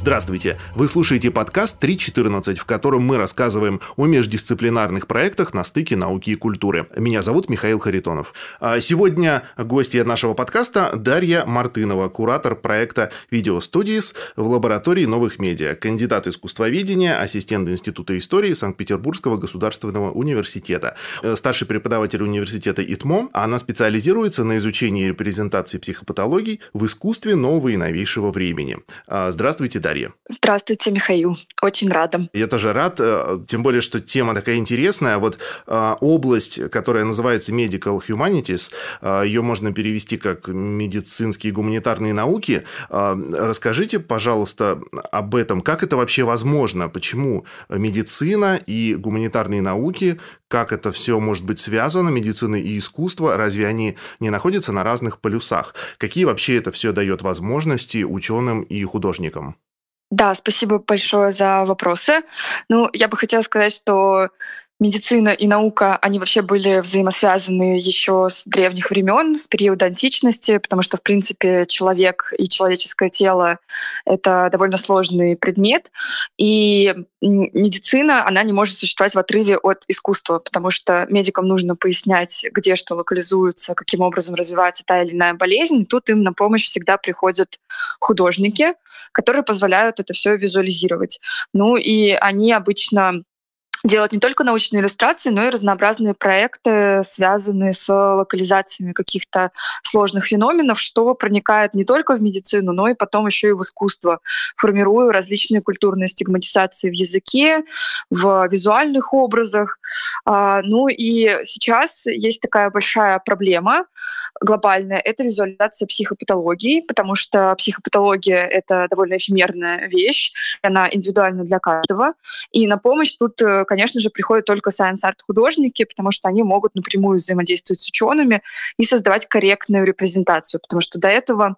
Здравствуйте! Вы слушаете подкаст 3.14, в котором мы рассказываем о междисциплинарных проектах на стыке науки и культуры. Меня зовут Михаил Харитонов. А сегодня гости нашего подкаста Дарья Мартынова, куратор проекта «Видео Studies» в лаборатории новых медиа, кандидат искусствоведения, ассистент Института истории Санкт-Петербургского государственного университета, э, старший преподаватель университета ИТМО. Она специализируется на изучении репрезентации психопатологий в искусстве нового и новейшего времени. А, здравствуйте, Дарья. Дарья. Здравствуйте, Михаил. Очень рада. Я тоже рад, э, тем более, что тема такая интересная. Вот э, область, которая называется Medical Humanities, э, ее можно перевести как медицинские гуманитарные науки. Расскажите, пожалуйста, об этом. Как это вообще возможно? Почему медицина и гуманитарные науки, как это все может быть связано, медицина и искусство, разве они не находятся на разных полюсах? Какие вообще это все дает возможности ученым и художникам? Да, спасибо большое за вопросы. Ну, я бы хотела сказать, что медицина и наука, они вообще были взаимосвязаны еще с древних времен, с периода античности, потому что, в принципе, человек и человеческое тело — это довольно сложный предмет. И медицина, она не может существовать в отрыве от искусства, потому что медикам нужно пояснять, где что локализуется, каким образом развивается та или иная болезнь. Тут им на помощь всегда приходят художники, которые позволяют это все визуализировать. Ну и они обычно делать не только научные иллюстрации, но и разнообразные проекты, связанные с локализациями каких-то сложных феноменов, что проникает не только в медицину, но и потом еще и в искусство, формируя различные культурные стигматизации в языке, в визуальных образах. А, ну и сейчас есть такая большая проблема глобальная — это визуализация психопатологии, потому что психопатология — это довольно эфемерная вещь, она индивидуальна для каждого. И на помощь тут э, конечно же, приходят только сайенс-арт-художники, потому что они могут напрямую взаимодействовать с учеными и создавать корректную репрезентацию, потому что до этого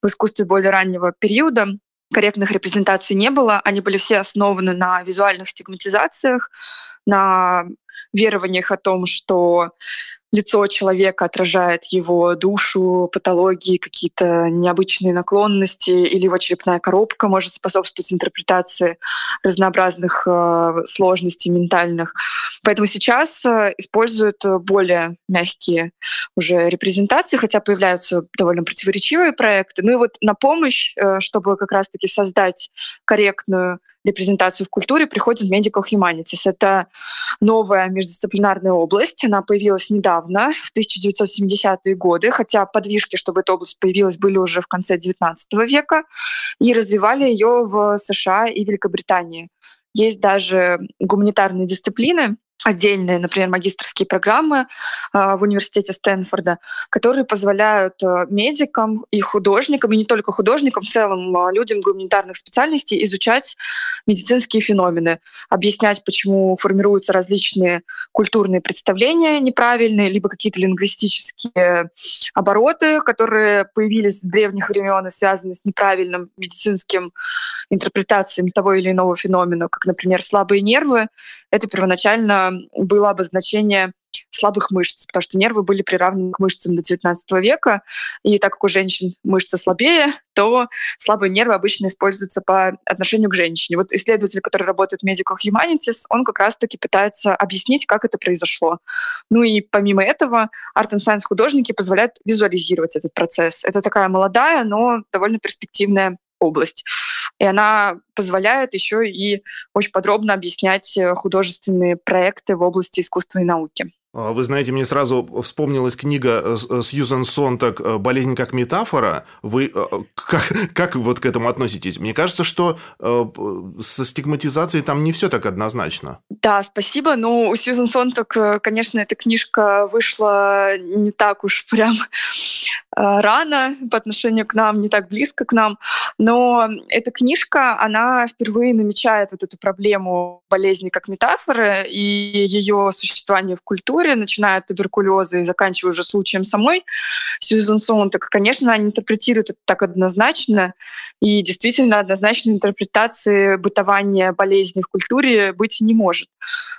в искусстве более раннего периода корректных репрезентаций не было. Они были все основаны на визуальных стигматизациях, на верованиях о том, что лицо человека отражает его душу, патологии, какие-то необычные наклонности, или его черепная коробка может способствовать интерпретации разнообразных э, сложностей ментальных. Поэтому сейчас э, используют более мягкие уже репрезентации, хотя появляются довольно противоречивые проекты. Ну и вот на помощь, э, чтобы как раз-таки создать корректную репрезентацию в культуре, приходит Medical Humanities. Это новая междисциплинарная область. Она появилась недавно, в 1970-е годы, хотя подвижки, чтобы эта область появилась, были уже в конце XIX века, и развивали ее в США и Великобритании. Есть даже гуманитарные дисциплины, отдельные, например, магистрские программы э, в университете Стэнфорда, которые позволяют э, медикам и художникам, и не только художникам, в целом э, людям гуманитарных специальностей изучать медицинские феномены, объяснять, почему формируются различные культурные представления неправильные, либо какие-то лингвистические обороты, которые появились с древних времен и связаны с неправильным медицинским интерпретацией того или иного феномена, как, например, слабые нервы. Это первоначально было обозначение слабых мышц, потому что нервы были приравнены к мышцам до XIX века, и так как у женщин мышцы слабее, то слабые нервы обычно используются по отношению к женщине. Вот исследователь, который работает в Medical Humanities, он как раз-таки пытается объяснить, как это произошло. Ну и помимо этого, Art and Science художники позволяют визуализировать этот процесс. Это такая молодая, но довольно перспективная область. И она позволяет еще и очень подробно объяснять э, художественные проекты в области искусства и науки. А, вы знаете, мне сразу вспомнилась книга э, э, Сьюзен Сонтак «Болезнь как метафора». Вы как, как вот к этому относитесь? Мне кажется, что со стигматизацией там не все так однозначно. Да, спасибо. Ну, у Сьюзен Сонтак, конечно, эта книжка вышла не так уж прям рано по отношению к нам, не так близко к нам. Но эта книжка, она впервые намечает вот эту проблему болезни как метафоры и ее существование в культуре, начиная от туберкулеза и заканчивая уже случаем самой Сьюзен Сон. Так, конечно, она интерпретирует это так однозначно, и действительно однозначной интерпретации бытования болезни в культуре быть не может.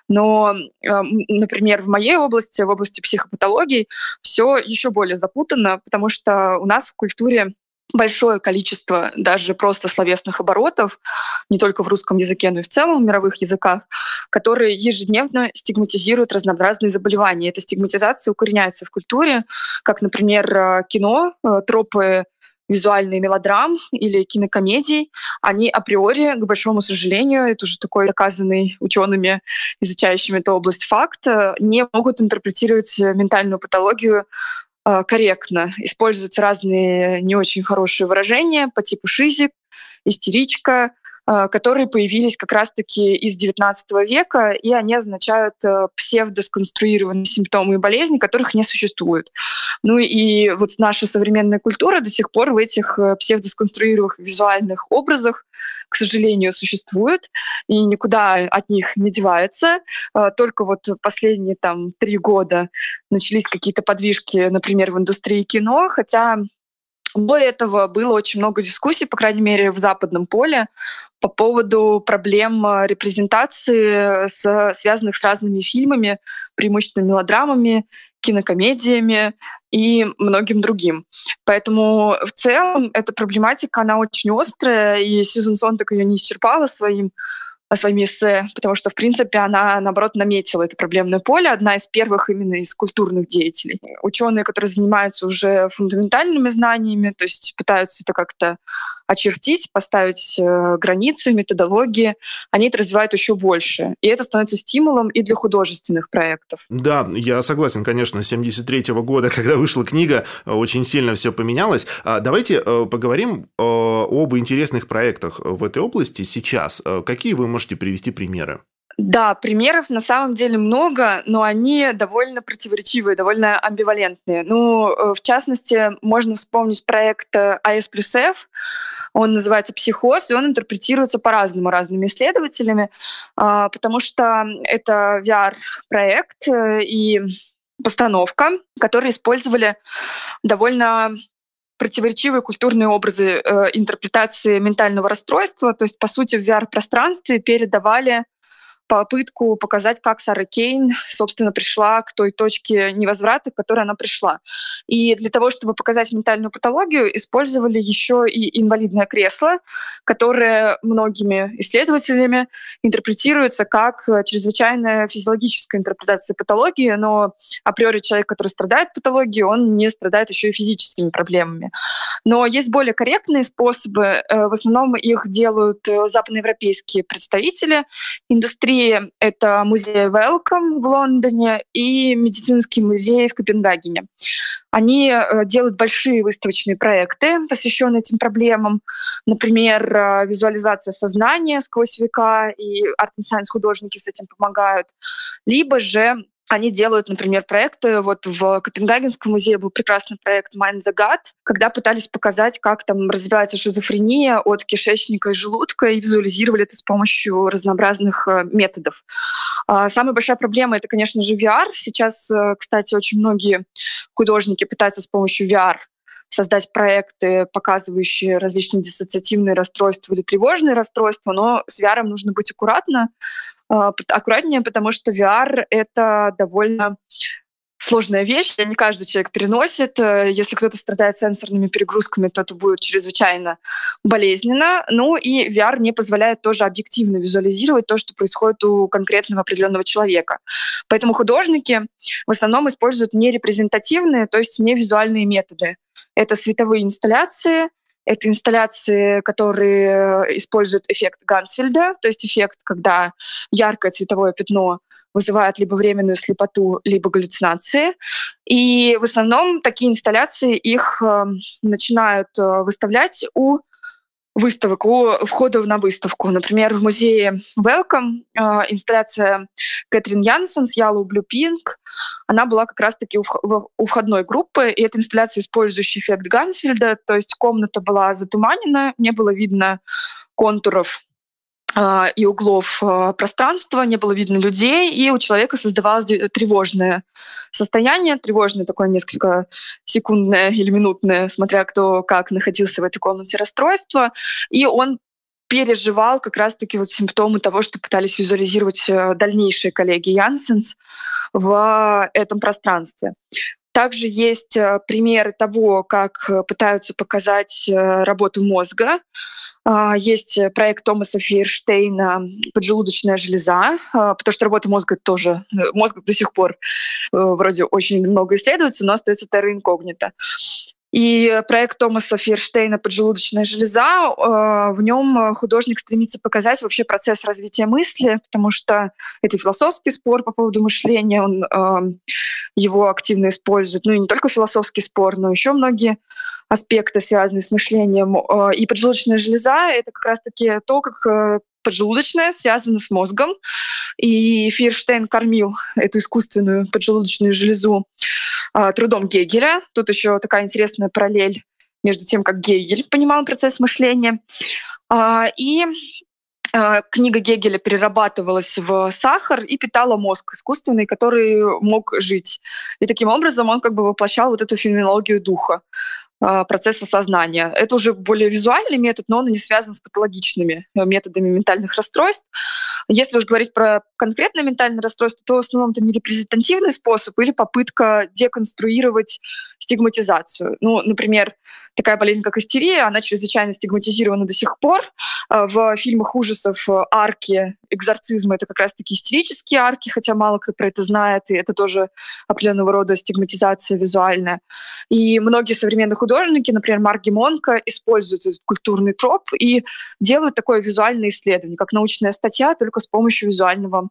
Но, например, в моей области, в области психопатологии, все еще более запутано, потому что у нас в культуре большое количество даже просто словесных оборотов, не только в русском языке, но и в целом в мировых языках, которые ежедневно стигматизируют разнообразные заболевания. Эта стигматизация укореняется в культуре, как, например, э, кино, э, тропы визуальные мелодрам или кинокомедий, они априори, к большому сожалению, это уже такой доказанный учеными, изучающими эту область факт, э, не могут интерпретировать ментальную патологию корректно. Используются разные не очень хорошие выражения по типу шизик, истеричка, а, которые появились как раз-таки из XIX века, и они означают э, псевдосконструированные симптомы и болезни, которых не существует. Ну и вот наша современная культура до сих пор в этих э, псевдосконструированных визуальных образах, к сожалению, существует, и никуда от них не девается. А, только вот последние там три года начались какие-то подвижки, например, в индустрии кино, хотя до этого было очень много дискуссий, по крайней мере, в западном поле, по поводу проблем э, репрезентации, с, связанных с разными фильмами, преимущественно мелодрамами, кинокомедиями и многим другим. Поэтому в целом эта проблематика, она очень острая, и Сьюзен Сонтак ее не исчерпала своим своими эссе, потому что, в принципе, она, наоборот, наметила это проблемное поле, одна из первых именно из культурных деятелей. Ученые, которые занимаются уже фундаментальными знаниями, то есть пытаются это как-то очертить, поставить э, границы, методологии, они это развивают еще больше. И это становится стимулом и для художественных проектов. Да, я согласен, конечно, 73 -го года, когда вышла книга, очень сильно все поменялось. А давайте э, поговорим э, об интересных проектах в этой области сейчас. Какие вы можете привести примеры? Да, примеров на самом деле много, но они довольно противоречивые, довольно амбивалентные. Ну, э, в частности, можно вспомнить проект AS плюс F. Он называется «Психоз», и он интерпретируется по-разному разными исследователями, а, потому что это VR-проект э, и постановка, которые использовали довольно противоречивые культурные образы э, интерпретации ментального расстройства. То есть, по сути, в VR-пространстве передавали попытку показать, как Сара Кейн, собственно, пришла к той точке невозврата, к которой она пришла. И для того, чтобы показать ментальную патологию, использовали еще и инвалидное кресло, которое многими исследователями интерпретируется как чрезвычайная физиологическая интерпретация патологии, но априори человек, который страдает патологией, он не страдает еще и физическими проблемами. Но есть более корректные способы. Э, в основном их делают э, западноевропейские представители индустрии, это музей Welcome в Лондоне и медицинский музей в Копенгагене. Они э, делают большие выставочные проекты, посвященные этим проблемам. Например, э, визуализация сознания сквозь века, и арт сайенс художники с этим помогают. Либо же они делают, например, проекты. Вот в Копенгагенском музее был прекрасный проект Mind the Gut, когда пытались показать, как там развивается шизофрения от кишечника и желудка, и визуализировали это с помощью разнообразных э, методов. А, самая большая проблема — это, конечно же, VR. Сейчас, э, кстати, очень многие художники пытаются с помощью VR создать проекты, показывающие различные диссоциативные расстройства или тревожные расстройства, но с VR нужно быть аккуратно, а, аккуратнее, потому что VR — это довольно сложная вещь, не каждый человек переносит. Э, если кто-то страдает сенсорными перегрузками, то это будет чрезвычайно болезненно. Ну и VR не позволяет тоже объективно визуализировать то, что происходит у конкретного определенного человека. Поэтому художники в основном используют нерепрезентативные, то есть невизуальные методы. Это световые инсталляции, это инсталляции, которые э, используют эффект Гансфельда, то есть эффект, когда яркое цветовое пятно вызывает либо временную слепоту, либо галлюцинации. И в основном такие инсталляции их э, начинают э, выставлять у выставок, у входа на выставку. Например, в музее Welcome э, инсталляция Кэтрин Янсен с Yellow Blue Pink, она была как раз-таки у, входной группы, и эта инсталляция, использующая эффект Гансфельда, то есть комната была затуманена, не было видно контуров и углов а, пространства, не было видно людей, и у человека создавалось тревожное состояние, тревожное такое несколько секундное или минутное, смотря кто как находился в этой комнате расстройства, и он переживал как раз-таки вот симптомы того, что пытались визуализировать э, дальнейшие коллеги Янсенс в этом пространстве. Также есть э, примеры того, как э, пытаются показать э, работу мозга. А, есть проект Томаса Фейерштейна «Поджелудочная железа», а, потому что работа мозга тоже, мозг до сих пор вроде очень много исследуется, но остается терра инкогнито. И проект Томаса Ферштейна «Поджелудочная железа», э, в нем художник стремится показать вообще процесс развития мысли, потому что это философский спор по поводу мышления, он э, его активно использует. Ну и не только философский спор, но еще многие аспекты, связанные с мышлением. И поджелудочная железа — это как раз-таки то, как поджелудочная связана с мозгом. И Фирштейн кормил эту искусственную поджелудочную железу э, трудом Гегеля. Тут еще такая интересная параллель между тем, как Гегель понимал процесс мышления. Э, и э, книга Гегеля перерабатывалась в сахар и питала мозг искусственный, который мог жить. И таким образом он как бы воплощал вот эту феноменологию духа. А, процесса сознания. Это уже более визуальный метод, но он не связан с патологичными э, методами ментальных расстройств. Если уж говорить про конкретное ментальное расстройство, то в основном это не способ или попытка деконструировать стигматизацию. Ну, например, такая болезнь, как истерия, она чрезвычайно стигматизирована до сих пор. А, в фильмах ужасов э, арки экзорцизма — это как раз-таки истерические арки, хотя мало кто про это знает, и это тоже определенного рода стигматизация визуальная. И многие современные художники например, Марк Гемонко, используют этот культурный троп и делают такое визуальное исследование, как научная статья, только с помощью визуального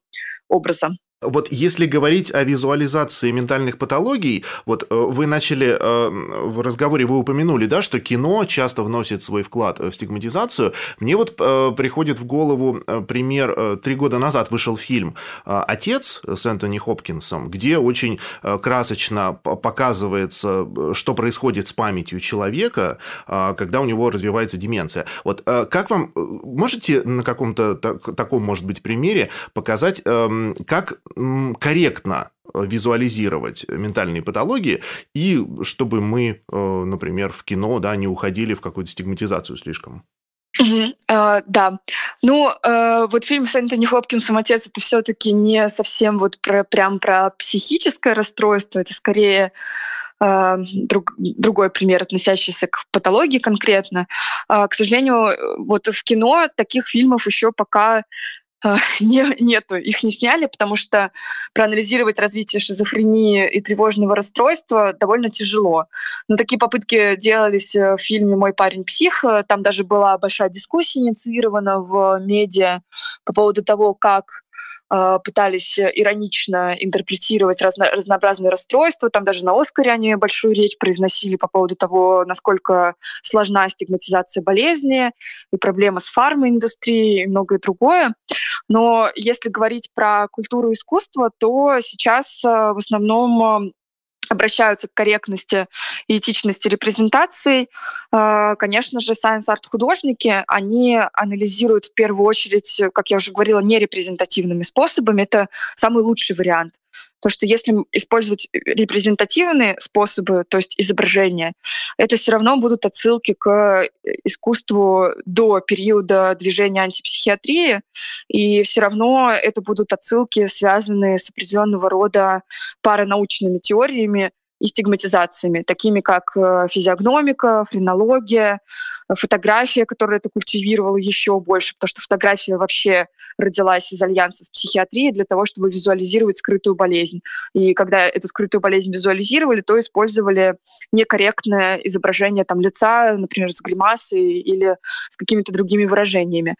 образа. Вот если говорить о визуализации ментальных патологий, вот э, вы начали э, в разговоре, вы упомянули, да, что кино часто вносит свой вклад в стигматизацию. Мне вот э, приходит в голову пример, три года назад вышел фильм «Отец» с Энтони Хопкинсом, где очень красочно показывается, что происходит с памятью человека, когда у него развивается деменция. Вот как вам, можете на каком-то таком, может быть, примере показать, эм, как корректно э, визуализировать ментальные патологии, и чтобы мы, э, например, в кино да, не уходили в какую-то стигматизацию слишком. Угу, э, да. Ну, э, вот фильм с Энтони Хопкинсом «Отец» — это все таки не совсем вот про, прям про психическое расстройство, это скорее друг, другой пример, относящийся к патологии конкретно. Э, к сожалению, вот в кино таких фильмов еще пока а, не, нету, их не сняли, потому что проанализировать развитие шизофрении и тревожного расстройства довольно тяжело. Но такие попытки делались э, в фильме «Мой парень псих». Там даже была большая дискуссия инициирована в медиа по поводу того, как а, пытались иронично интерпретировать разно, разнообразные расстройства. Там даже на Оскаре они большую речь произносили по поводу того, насколько сложна стигматизация болезни и проблема с фармоиндустрией и многое другое. Но если говорить про культуру искусства, то сейчас а, в основном обращаются к корректности и этичности репрезентации. А, конечно же, science-арт-художники, они анализируют в первую очередь, как я уже говорила, нерепрезентативными способами. Это самый лучший вариант. То, что если использовать репрезентативные способы, то есть изображения, это все равно будут отсылки к искусству до периода движения антипсихиатрии, и все равно это будут отсылки, связанные с определенного рода паранаучными теориями, и стигматизациями, такими как э, физиогномика, френология, фотография, которая это культивировала еще больше, потому что фотография вообще родилась из альянса с психиатрией для того, чтобы визуализировать скрытую болезнь. И когда эту скрытую болезнь визуализировали, то использовали некорректное изображение там, лица, например, с гримасой или с какими-то другими выражениями.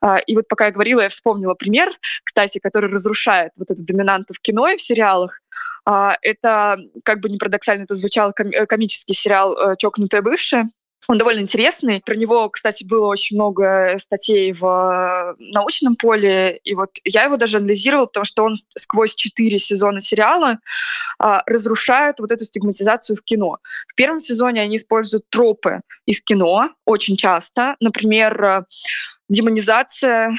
А, и вот пока я говорила, я вспомнила пример, кстати, который разрушает вот эту доминанту в кино и в сериалах. А, это, как бы не парадоксально это звучало, э, комический сериал э, «Чокнутая бывшая». Он довольно интересный. Про него, кстати, было очень много статей в э, научном поле. И вот я его даже анализировала, потому что он сквозь четыре сезона сериала а, разрушает вот эту стигматизацию в кино. В первом сезоне они используют тропы из кино очень часто. Например, демонизация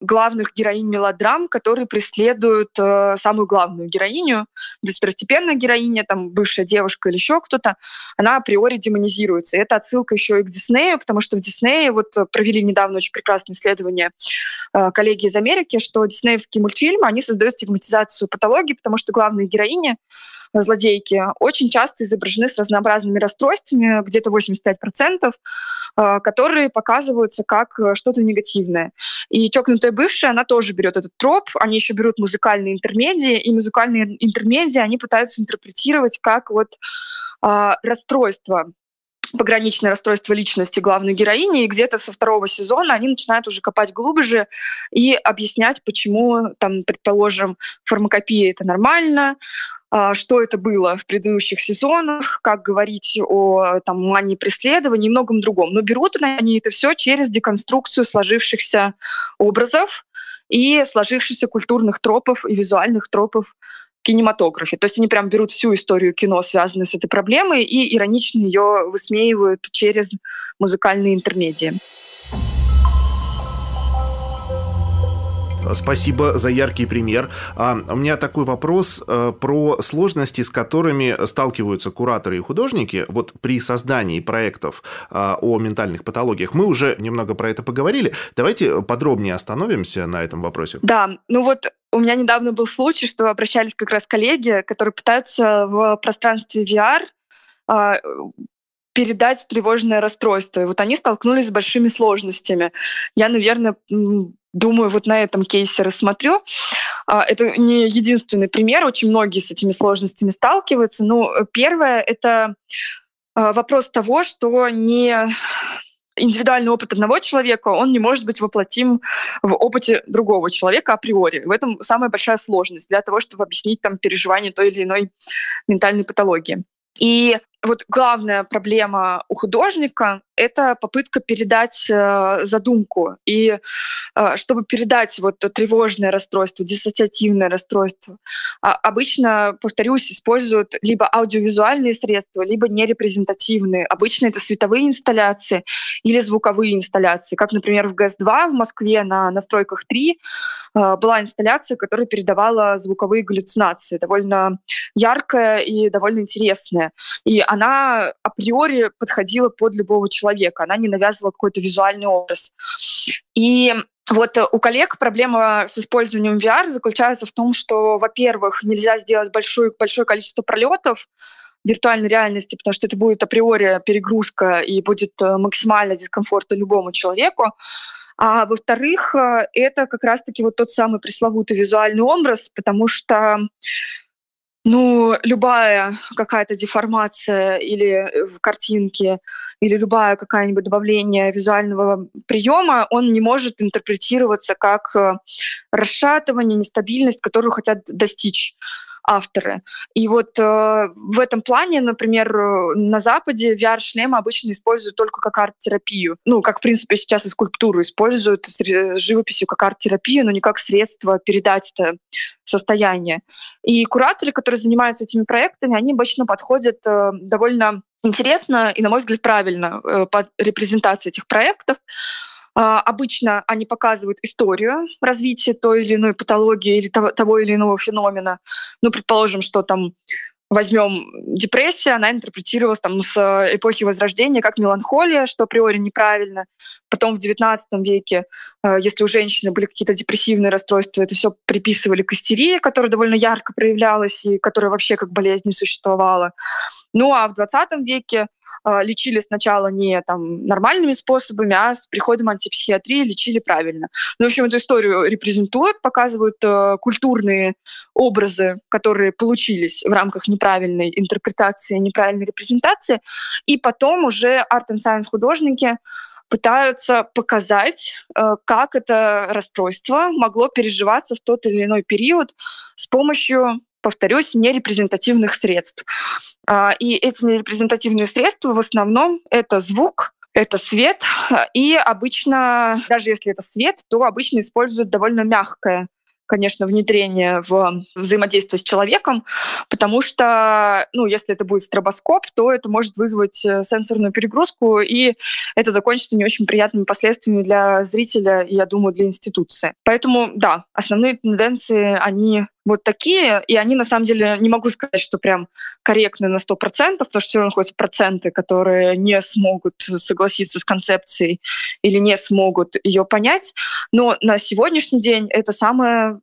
главных героинь мелодрам, которые преследуют э, самую главную героиню. То есть второстепенная героиня, там, бывшая девушка или еще кто-то, она априори демонизируется. И это отсылка еще и к Диснею, потому что в Диснее вот провели недавно очень прекрасное исследование э, коллеги из Америки, что диснеевские мультфильмы, они создают стигматизацию патологии, потому что главные героини, э, злодейки, очень часто изображены с разнообразными расстройствами, где-то 85%, э, которые показываются как э, что-то негативное. И «Чокнутая бывшая», она тоже берет этот троп, они еще берут музыкальные интермедии, и музыкальные интермедии они пытаются интерпретировать как вот э, расстройство пограничное расстройство личности главной героини, и где-то со второго сезона они начинают уже копать глубже и объяснять, почему, там, предположим, фармакопия — это нормально, а, что это было в предыдущих сезонах, как говорить о там, мании преследования и многом другом. Но берут они это все через деконструкцию сложившихся образов и сложившихся культурных тропов и визуальных тропов кинематографе. То есть они прям берут всю историю кино, связанную с этой проблемой, и иронично ее высмеивают через музыкальные интермедии. Спасибо за яркий пример. А, у меня такой вопрос а, про сложности, с которыми сталкиваются кураторы и художники вот при создании проектов а, о ментальных патологиях. Мы уже немного про это поговорили. Давайте подробнее остановимся на этом вопросе. Да, ну вот у меня недавно был случай, что обращались как раз коллеги, которые пытаются в пространстве VR передать тревожное расстройство. И вот они столкнулись с большими сложностями. Я, наверное, думаю, вот на этом кейсе рассмотрю. А, это не единственный пример, очень многие с этими сложностями сталкиваются. Ну, первое — это а, вопрос того, что не индивидуальный опыт одного человека, он не может быть воплотим в опыте другого человека априори. В этом самая большая сложность для того, чтобы объяснить там переживание той или иной ментальной патологии. И вот главная проблема у художника — это попытка передать э, задумку. И э, чтобы передать вот тревожное расстройство, диссоциативное расстройство, э, обычно, повторюсь, используют либо аудиовизуальные средства, либо нерепрезентативные. Обычно это световые инсталляции или звуковые инсталляции. Как, например, в ГЭС-2 в Москве на настройках 3 э, была инсталляция, которая передавала звуковые галлюцинации, довольно яркая и довольно интересная. И она априори подходила под любого человека, она не навязывала какой-то визуальный образ. И вот у коллег проблема с использованием VR заключается в том, что, во-первых, нельзя сделать большое, большое количество пролетов, виртуальной реальности, потому что это будет априори перегрузка и будет э, максимально дискомфортно любому человеку. А во-вторых, э, это как раз-таки вот тот самый пресловутый визуальный образ, потому что ну, любая какая-то деформация или э, в картинке, или любая какая-нибудь добавление визуального приема, он не может интерпретироваться как э, расшатывание, нестабильность, которую хотят достичь авторы. И вот э, в этом плане, например, э, на Западе VR-шлемы обычно используют только как арт-терапию. Ну, как, в принципе, сейчас и скульптуру используют с живописью как арт-терапию, но не как средство передать это состояние. И кураторы, которые занимаются этими проектами, они обычно подходят э, довольно интересно и, на мой взгляд, правильно э, под репрезентацией этих проектов. А, обычно они показывают историю развития той или иной патологии или того, того или иного феномена. Ну, предположим, что там возьмем депрессия, она интерпретировалась там с эпохи Возрождения как меланхолия, что априори неправильно. Потом в XIX веке, э, если у женщины были какие-то депрессивные расстройства, это все приписывали к истерии, которая довольно ярко проявлялась и которая вообще как болезнь не существовала. Ну а в XX веке лечили сначала не там, нормальными способами, а с приходом антипсихиатрии лечили правильно. Ну, в общем, эту историю репрезентуют, показывают э, культурные образы, которые получились в рамках неправильной интерпретации, неправильной репрезентации, и потом уже арт и сайенс художники пытаются показать, э, как это расстройство могло переживаться в тот или иной период с помощью повторюсь, нерепрезентативных средств. А, и эти нерепрезентативные средства в основном это звук, это свет, и обычно, даже если это свет, то обычно используют довольно мягкое конечно, внедрение в взаимодействие с человеком, потому что, ну, если это будет стробоскоп, то это может вызвать э, сенсорную перегрузку, и это закончится не очень приятными последствиями для зрителя и, я думаю, для институции. Поэтому, да, основные тенденции, они вот такие, и они на самом деле, не могу сказать, что прям корректны на 100%, потому что все равно находятся проценты, которые не смогут согласиться с концепцией или не смогут ее понять, но на сегодняшний день это самое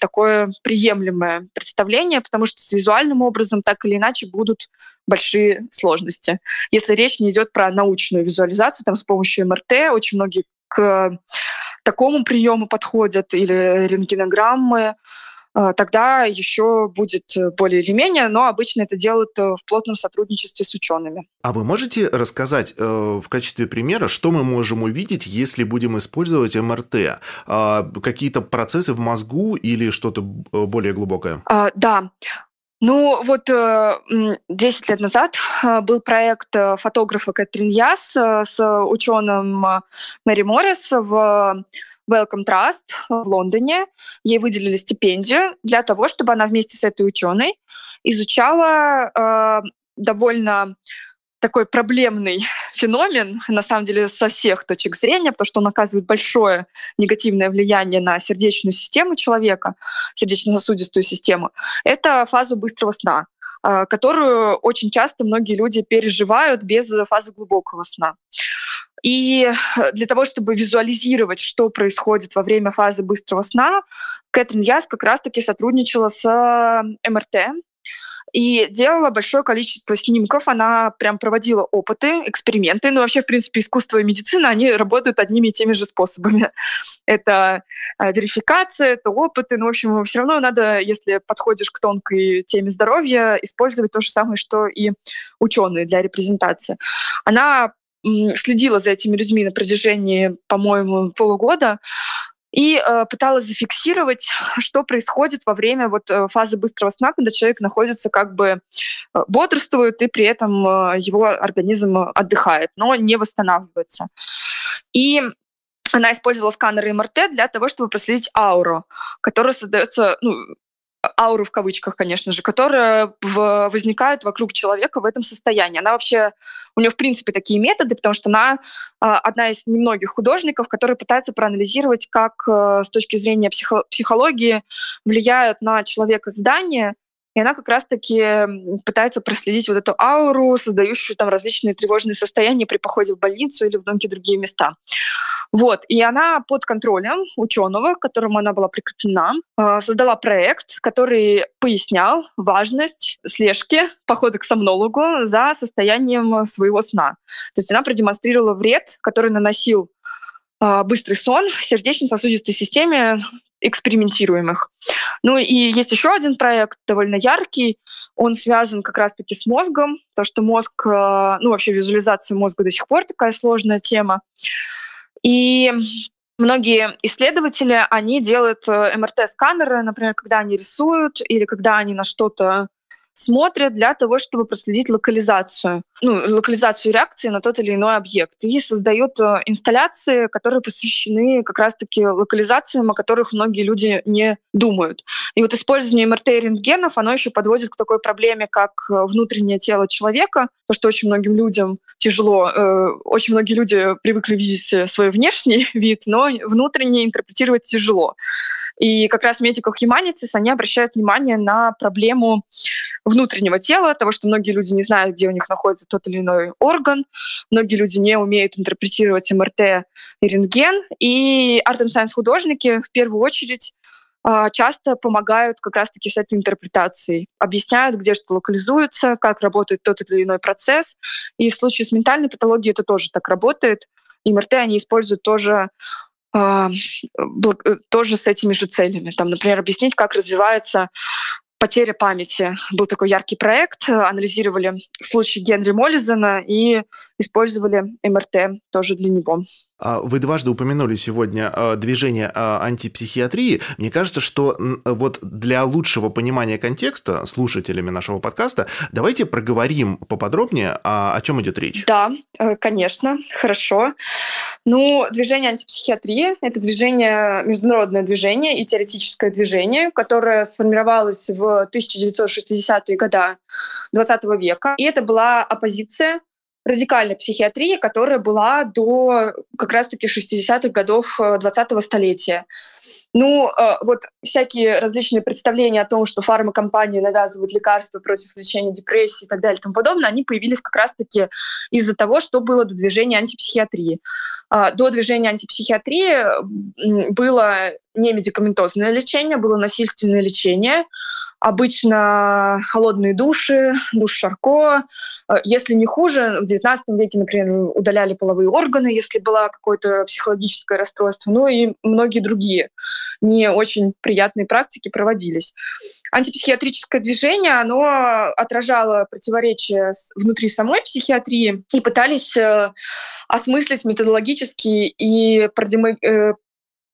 такое приемлемое представление, потому что с визуальным образом так или иначе будут большие сложности. Если речь не идет про научную визуализацию, там с помощью МРТ очень многие к такому приему подходят или рентгенограммы, тогда еще будет э, более или менее, но обычно это делают э, в плотном сотрудничестве с учеными. А вы можете рассказать э, в качестве примера, что мы можем увидеть, если будем использовать МРТ? Э, какие-то процессы в мозгу или что-то более глубокое? А, да. Ну вот 10 лет назад был проект фотографа Кэтрин Яс с ученым Мэри Моррис в Welcome Trust в Лондоне. Ей выделили стипендию для того, чтобы она вместе с этой ученой изучала э, довольно такой проблемный феномен, на самом деле, со всех точек зрения, потому что он оказывает большое негативное влияние на сердечную систему человека, сердечно-сосудистую систему. Это фазу быстрого сна э, которую очень часто многие люди переживают без фазы глубокого сна. И для того, чтобы визуализировать, что происходит во время фазы быстрого сна, Кэтрин Яс как раз-таки сотрудничала с МРТ, и делала большое количество снимков. Она прям проводила опыты, эксперименты. Ну, вообще, в принципе, искусство и медицина, они работают одними и теми же способами. Это э, верификация, это опыты. Ну, в общем, все равно надо, если подходишь к тонкой теме здоровья, использовать то же самое, что и ученые для репрезентации. Она следила за этими людьми на протяжении, по-моему, полугода и э, пыталась зафиксировать, что происходит во время вот э, фазы быстрого сна, когда человек находится как бы э, бодрствует и при этом э, его организм отдыхает, но не восстанавливается. И она использовала сканеры МРТ для того, чтобы проследить ауру, которая создается, ну, ауру в кавычках, конечно же, которая в, возникает вокруг человека в этом состоянии. Она вообще, у нее в принципе такие методы, потому что она а, одна из немногих художников, которые пытаются проанализировать, как а, с точки зрения психо- психологии влияют на человека здания, и она как раз-таки пытается проследить вот эту ауру, создающую там различные тревожные состояния при походе в больницу или в многие другие места. Вот. И она под контролем ученого, к которому она была прикреплена, а, создала проект, который пояснял важность слежки похода к сомнологу за состоянием своего сна. То есть она продемонстрировала вред, который наносил а, быстрый сон сердечно-сосудистой системе экспериментируемых. Ну и есть еще один проект, довольно яркий, он связан как раз-таки с мозгом, то что мозг, э, ну вообще визуализация мозга до сих пор такая сложная тема. И многие исследователи, они делают э, МРТ-сканеры, например, когда они рисуют или когда они на что-то смотрят для того, чтобы проследить локализацию, ну, локализацию реакции на тот или иной объект. И создают э, инсталляции, которые посвящены как раз-таки локализациям, о которых многие люди не думают. И вот использование МРТ и рентгенов, оно еще подводит к такой проблеме, как э, внутреннее тело человека, потому что очень многим людям тяжело. Э, очень многие люди привыкли видеть свой внешний вид, но внутренне интерпретировать тяжело. И как раз Medical Humanities, они обращают внимание на проблему внутреннего тела, того, что многие люди не знают, где у них находится тот или иной орган, многие люди не умеют интерпретировать МРТ и рентген, и Art and художники в первую очередь а, часто помогают как раз-таки с этой интерпретацией, объясняют, где что локализуется, как работает тот или иной процесс. И в случае с ментальной патологией это тоже так работает. И МРТ они используют тоже тоже с этими же целями. Там, например, объяснить, как развивается потеря памяти. Был такой яркий проект, анализировали случай Генри Моллизена и использовали МРТ тоже для него. А вы дважды упомянули сегодня а, движение антипсихиатрии. Мне кажется, что вот для лучшего понимания контекста слушателями нашего подкаста давайте проговорим поподробнее, о чем идет речь. Да, э, конечно, хорошо. Ну, движение антипсихиатрии — это движение, международное движение и теоретическое движение, которое сформировалось в 1960-е годы XX века. И это была оппозиция радикальной психиатрии, которая была до как раз-таки 60-х годов 20-го э, столетия. Ну, э, вот всякие различные представления о том, что фармакомпании навязывают лекарства против лечения депрессии и так далее и тому подобное, они появились как раз-таки из-за того, что было до движения антипсихиатрии. А, до движения антипсихиатрии было не медикаментозное лечение, было насильственное лечение, обычно холодные души, душ Шарко. Э, если не хуже, в XIX веке, например, удаляли половые органы, если было какое-то психологическое расстройство, ну и многие другие не очень приятные практики проводились. Антипсихиатрическое движение, оно отражало противоречия внутри самой психиатрии и пытались э, осмыслить методологически и э,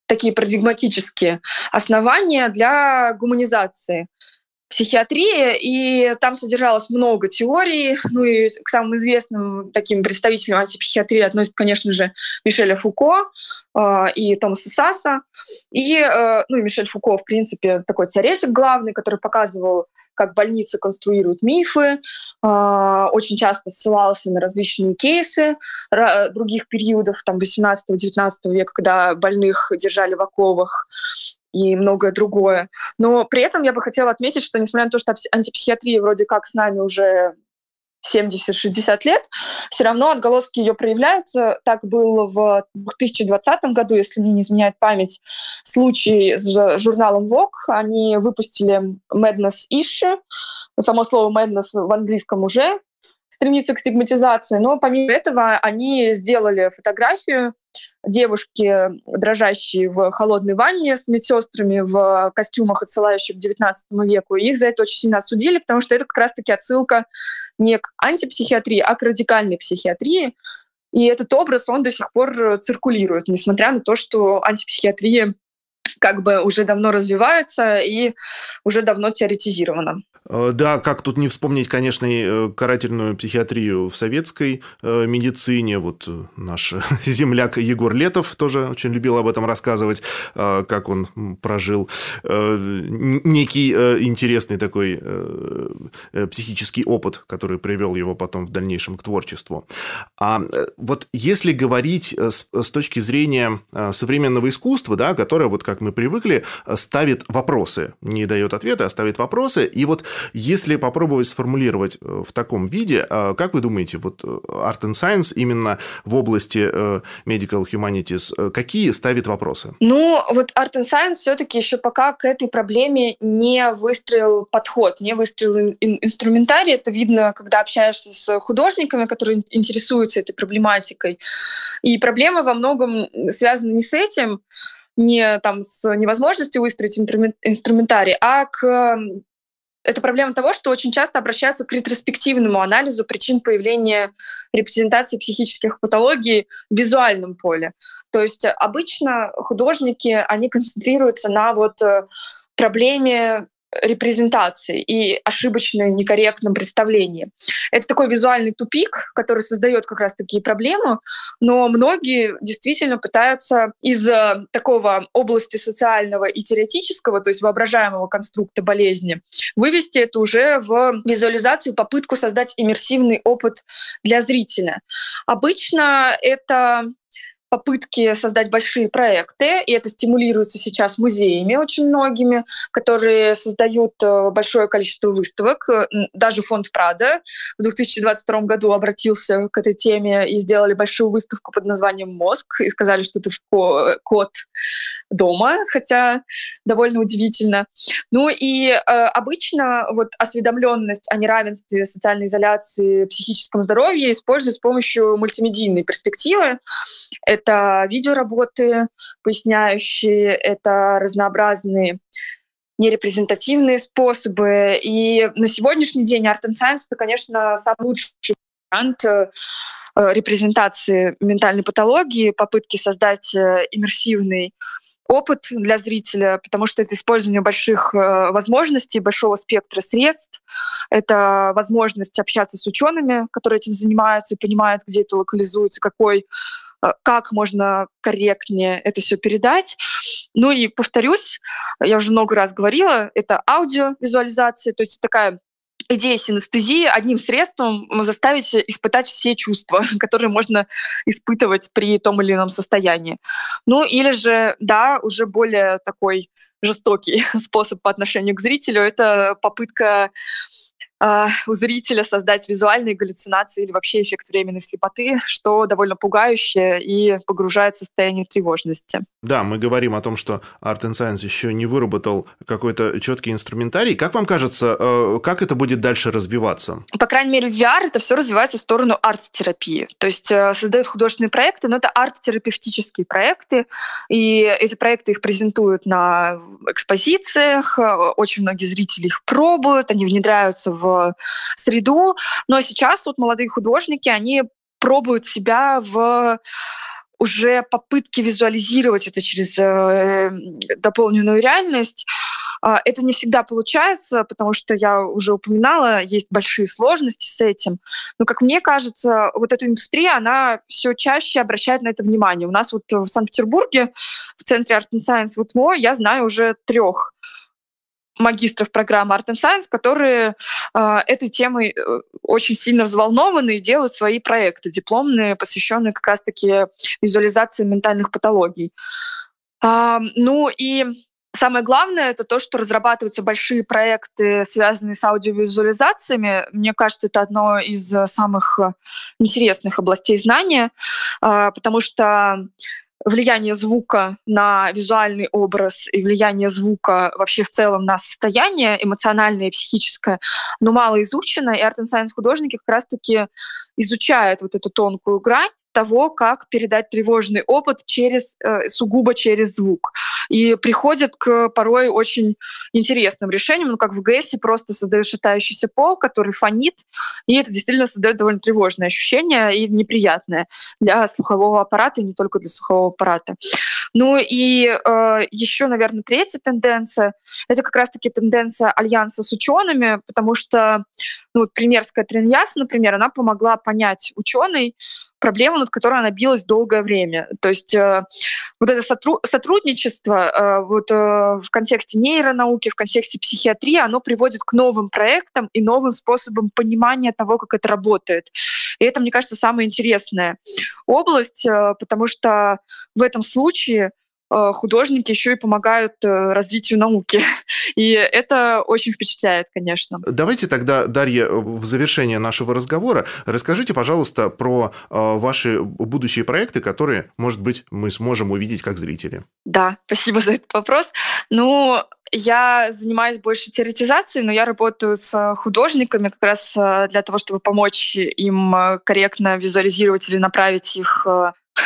такие парадигматические основания для гуманизации психиатрии, и там содержалось много теорий. Ну и к самым известным таким представителям антипсихиатрии относятся, конечно же, Мишеля Фуко э, и Томаса Саса. И, э, ну, и Мишель Фуко, в принципе, такой теоретик главный, который показывал, как больницы конструируют мифы, э, очень часто ссылался на различные кейсы других периодов, там, 18-19 века, когда больных держали в оковах и многое другое. Но при этом я бы хотела отметить, что несмотря на то, что антипсихиатрия вроде как с нами уже 70-60 лет, все равно отголоски ее проявляются. Так было в 2020 году, если мне не изменяет память, случай с журналом Vogue. Они выпустили Madness Issue. Само слово Madness в английском уже стремится к стигматизации, но помимо этого они сделали фотографию девушки, дрожащие в холодной ванне с медсестрами в костюмах, отсылающих к XIX веку. И их за это очень сильно осудили, потому что это как раз-таки отсылка не к антипсихиатрии, а к радикальной психиатрии. И этот образ, он до сих пор циркулирует, несмотря на то, что антипсихиатрия как бы уже давно развивается и уже давно теоретизирована. Э, да, как тут не вспомнить, конечно, э, карательную психиатрию в советской э, медицине. Вот наш земляк Егор Летов тоже очень любил об этом рассказывать, как он прожил некий интересный такой психический опыт, который привел его потом в дальнейшем к творчеству. А вот если говорить с точки зрения современного искусства, да, которое, вот как мы привыкли, ставит вопросы, не дает ответа, а ставит вопросы, и вот если попробовать сформулировать э, в таком виде, э, как вы думаете, вот э, Art and Science именно в области Medical Humanities какие ставит вопросы? Ну, вот Art and Science все-таки еще пока к этой проблеме не выстроил подход, не выстроил инструментарий. Это видно, когда общаешься с художниками, которые интересуются этой проблематикой. И проблема во многом связана не с этим, не там с невозможностью выстроить инструментарий, а к это проблема того, что очень часто обращаются к ретроспективному анализу причин появления репрезентации психических патологий в визуальном поле. То есть обычно художники, они концентрируются на вот э, проблеме репрезентации и ошибочном, некорректном представлении. Это такой визуальный тупик, который создает как раз такие проблемы, но многие действительно пытаются из э, такого области социального и теоретического, то есть воображаемого конструкта болезни, вывести это уже в визуализацию, попытку создать иммерсивный опыт для зрителя. Обычно это попытки создать большие проекты, и это стимулируется сейчас музеями очень многими, которые создают э, большое количество выставок. Даже фонд Прада в 2022 году обратился к этой теме и сделали большую выставку под названием «Мозг» и сказали, что это код дома, хотя довольно удивительно. Ну и э, обычно вот осведомленность о неравенстве, социальной изоляции, психическом здоровье используют с помощью мультимедийной перспективы это видеоработы, поясняющие, это разнообразные нерепрезентативные способы. И на сегодняшний день Art and Science — это, конечно, самый лучший вариант э, репрезентации ментальной патологии, попытки создать э, иммерсивный опыт для зрителя, потому что это использование больших э, возможностей, большого спектра средств. Это возможность общаться с учеными, которые этим занимаются и понимают, где это локализуется, какой э, как можно корректнее это все передать. Ну и повторюсь, я уже много раз говорила, это аудиовизуализация, то есть такая идея синестезии одним средством заставить испытать все чувства, которые можно испытывать при том или ином состоянии. Ну или же, да, уже более такой жестокий способ по отношению к зрителю — это попытка у зрителя создать визуальные галлюцинации или вообще эффект временной слепоты, что довольно пугающее и погружает в состояние тревожности. Да, мы говорим о том, что Art and Science еще не выработал какой-то четкий инструментарий. Как вам кажется, э, как это будет дальше развиваться? По крайней мере, в VR это все развивается в сторону арт-терапии. То есть э, создают художественные проекты, но это арт-терапевтические проекты, и эти проекты их презентуют на экспозициях, э, очень многие зрители их пробуют, они внедряются в среду. Но сейчас вот молодые художники, они пробуют себя в уже попытки визуализировать это через э, дополненную реальность. Э, это не всегда получается, потому что я уже упоминала, есть большие сложности с этим. Но, как мне кажется, вот эта индустрия, она все чаще обращает на это внимание. У нас вот в Санкт-Петербурге, в центре Art and Science вот ВУТМО, я знаю уже трех магистров программы Art and Science, которые э, этой темой э, очень сильно взволнованы и делают свои проекты дипломные, посвященные как раз-таки визуализации ментальных патологий. А, ну и Самое главное это то, что разрабатываются большие проекты, связанные с аудиовизуализациями. Мне кажется, это одно из самых интересных областей знания, а, потому что влияние звука на визуальный образ и влияние звука вообще в целом на состояние эмоциональное и психическое, но мало изучено, и art-science художники как раз-таки изучают вот эту тонкую грань, того, как передать тревожный опыт через, э, сугубо через звук. И приходят к порой очень интересным решениям, ну, как в ГЭСе просто создаешь шатающийся пол, который фонит, и это действительно создает довольно тревожное ощущение и неприятное для слухового аппарата, и не только для слухового аппарата. Ну и э, еще, наверное, третья тенденция — это как раз-таки тенденция альянса с учеными, потому что ну, вот примерская Триньяс, например, она помогла понять ученый, проблему, над которой она билась долгое время. То есть э, вот это сотру- сотрудничество э, вот, э, в контексте нейронауки, в контексте психиатрии, оно приводит к новым проектам и новым способам понимания того, как это работает. И это, мне кажется, самая интересная область, э, потому что в этом случае художники еще и помогают э, развитию науки. И это очень впечатляет, конечно. Давайте тогда, Дарья, в завершение нашего разговора расскажите, пожалуйста, про э, ваши будущие проекты, которые, может быть, мы сможем увидеть как зрители. Да, спасибо за этот вопрос. Ну, я занимаюсь больше теоретизацией, но я работаю с художниками как раз для того, чтобы помочь им корректно визуализировать или направить их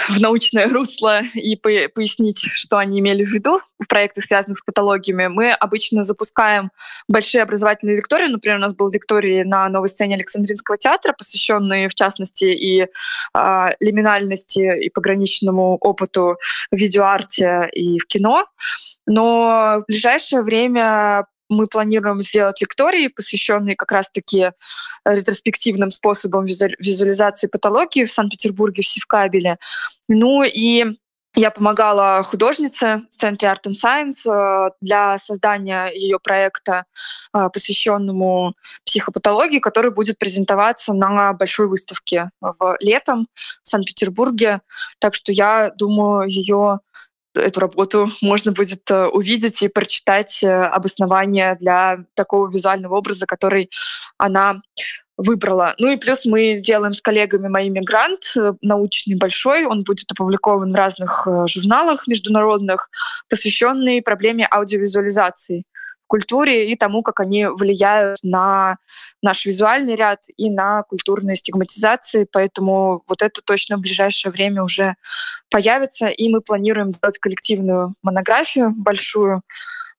в научное русло и пояснить, что они имели в виду в проектах, связанных с патологиями, мы обычно запускаем большие образовательные лектории. Например, у нас был лекторий на новой сцене Александринского театра, посвященный, в частности, и э, лиминальности, и пограничному опыту в видеоарте и в кино. Но в ближайшее время мы планируем сделать лектории, посвященные как раз-таки ретроспективным способам визуализации патологии в Санкт-Петербурге, в Севкабеле. Ну и я помогала художнице в Центре Art and Science э, для создания ее проекта, э, посвященному психопатологии, который будет презентоваться на большой выставке в летом в Санкт-Петербурге. Так что я думаю, ее эту работу можно будет э, увидеть и прочитать э, обоснование для такого визуального образа, который она выбрала. Ну и плюс мы делаем с коллегами моими грант э, научный большой, он будет опубликован в разных журналах международных, посвященный проблеме аудиовизуализации культуре и тому, как они влияют на наш визуальный ряд и на культурные стигматизации. Поэтому вот это точно в ближайшее время уже появится, и мы планируем сделать коллективную монографию большую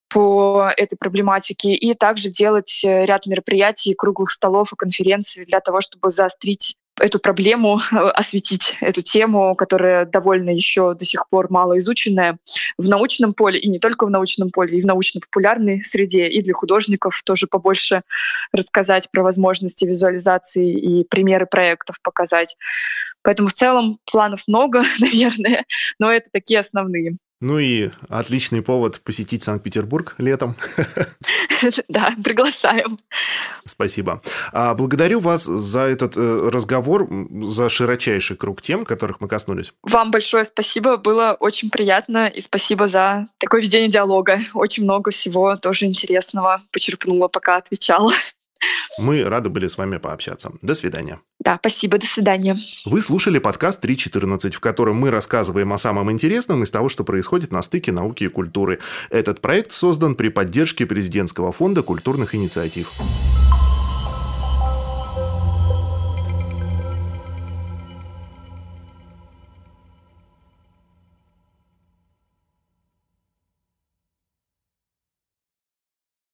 по этой проблематике и также делать ряд мероприятий, круглых столов и конференций для того, чтобы заострить эту проблему, осветить эту тему, которая довольно еще до сих пор мало изученная в научном поле, и не только в научном поле, и в научно-популярной среде, и для художников тоже побольше рассказать про возможности визуализации и примеры проектов показать. Поэтому в целом планов много, наверное, но это такие основные. Ну и отличный повод посетить Санкт-Петербург летом. Да, приглашаем. Спасибо. А, благодарю вас за этот э, разговор, за широчайший круг тем, которых мы коснулись. Вам большое спасибо, было очень приятно, и спасибо за такое ведение диалога. Очень много всего тоже интересного почерпнула, пока отвечала. Мы рады были с вами пообщаться. До свидания. Да, спасибо, до свидания. Вы слушали подкаст 3.14, в котором мы рассказываем о самом интересном из того, что происходит на стыке науки и культуры. Этот проект создан при поддержке президентского фонда культурных инициатив.